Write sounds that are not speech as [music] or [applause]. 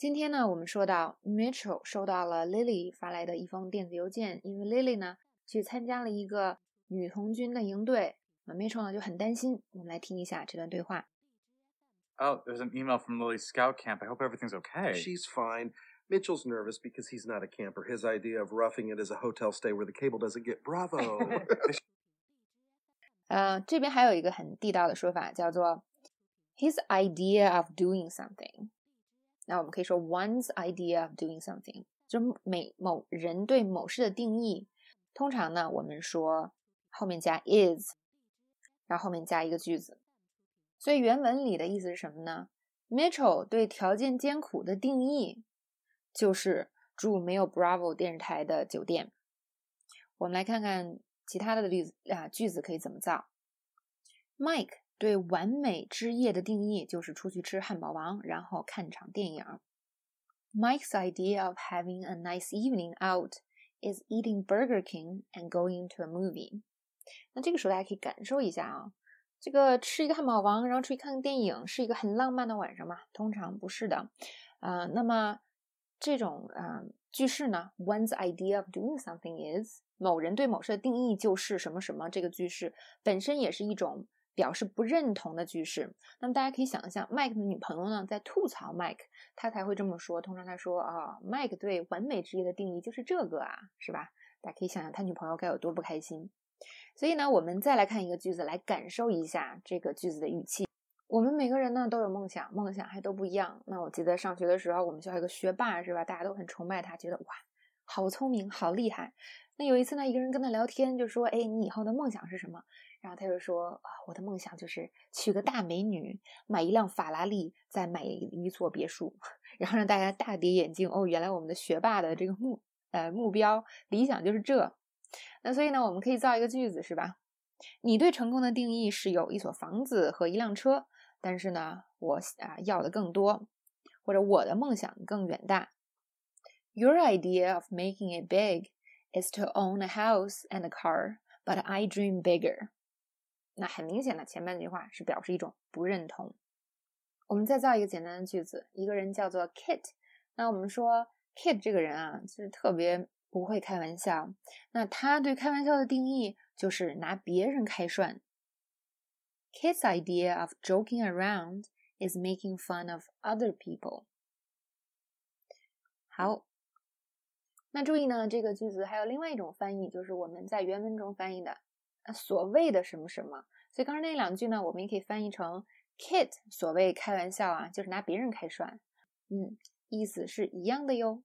今天呢，我们说到 Mitchell 收到了 Lily 发来的一封电子邮件，因为 Lily 呢去参加了一个女童军的营队，那 Mitchell 呢就很担心。我们来听一下这段对话。Oh, there's an email from Lily's scout camp. I hope everything's okay. She's fine. Mitchell's nervous because he's not a camper. His idea of roughing it is a hotel stay where the cable doesn't get Bravo. [laughs] [laughs] 呃，这边还有一个很地道的说法，叫做 his idea of doing something。 那我们可以说 one's idea of doing something，就每某人对某事的定义。通常呢，我们说后面加 is，然后后面加一个句子。所以原文里的意思是什么呢？Mitchell 对条件艰苦的定义就是住没有 Bravo 电视台的酒店。我们来看看其他的例子啊，句子可以怎么造？Mike。对完美之夜的定义就是出去吃汉堡王，然后看场电影。Mike's idea of having a nice evening out is eating Burger King and going to a movie。那这个时候大家可以感受一下啊，这个吃一个汉堡王，然后出去看个电影，是一个很浪漫的晚上吗？通常不是的。啊，那么这种啊句式呢，One's idea of doing something is 某人对某事的定义就是什么什么。这个句式本身也是一种。表示不认同的句式，那么大家可以想象，Mike 的女朋友呢在吐槽 Mike，他才会这么说。通常他说啊，Mike 对完美职业的定义就是这个啊，是吧？大家可以想想他女朋友该有多不开心。所以呢，我们再来看一个句子，来感受一下这个句子的语气。我们每个人呢都有梦想，梦想还都不一样。那我记得上学的时候，我们学校有个学霸，是吧？大家都很崇拜他，觉得哇，好聪明，好厉害。那有一次呢，一个人跟他聊天，就说：“哎，你以后的梦想是什么？”然后他就说：“啊，我的梦想就是娶个大美女，买一辆法拉利，再买一座别墅，然后让大家大跌眼镜。哦，原来我们的学霸的这个目呃目标理想就是这。那所以呢，我们可以造一个句子，是吧？你对成功的定义是有一所房子和一辆车，但是呢，我啊要的更多，或者我的梦想更远大。Your idea of making it big。” is to own a house and a car, but I dream bigger。那很明显的前半句话是表示一种不认同。我们再造一个简单的句子，一个人叫做 Kit。那我们说 Kit 这个人啊，就是特别不会开玩笑。那他对开玩笑的定义就是拿别人开涮。Kit's idea of joking around is making fun of other people。好，那注意呢，这个句子还有另外一种翻译，就是我们在原文中翻译的“所谓的什么什么”。所以刚才那两句呢，我们也可以翻译成 “Kit 所谓开玩笑啊，就是拿别人开涮”。嗯，意思是一样的哟。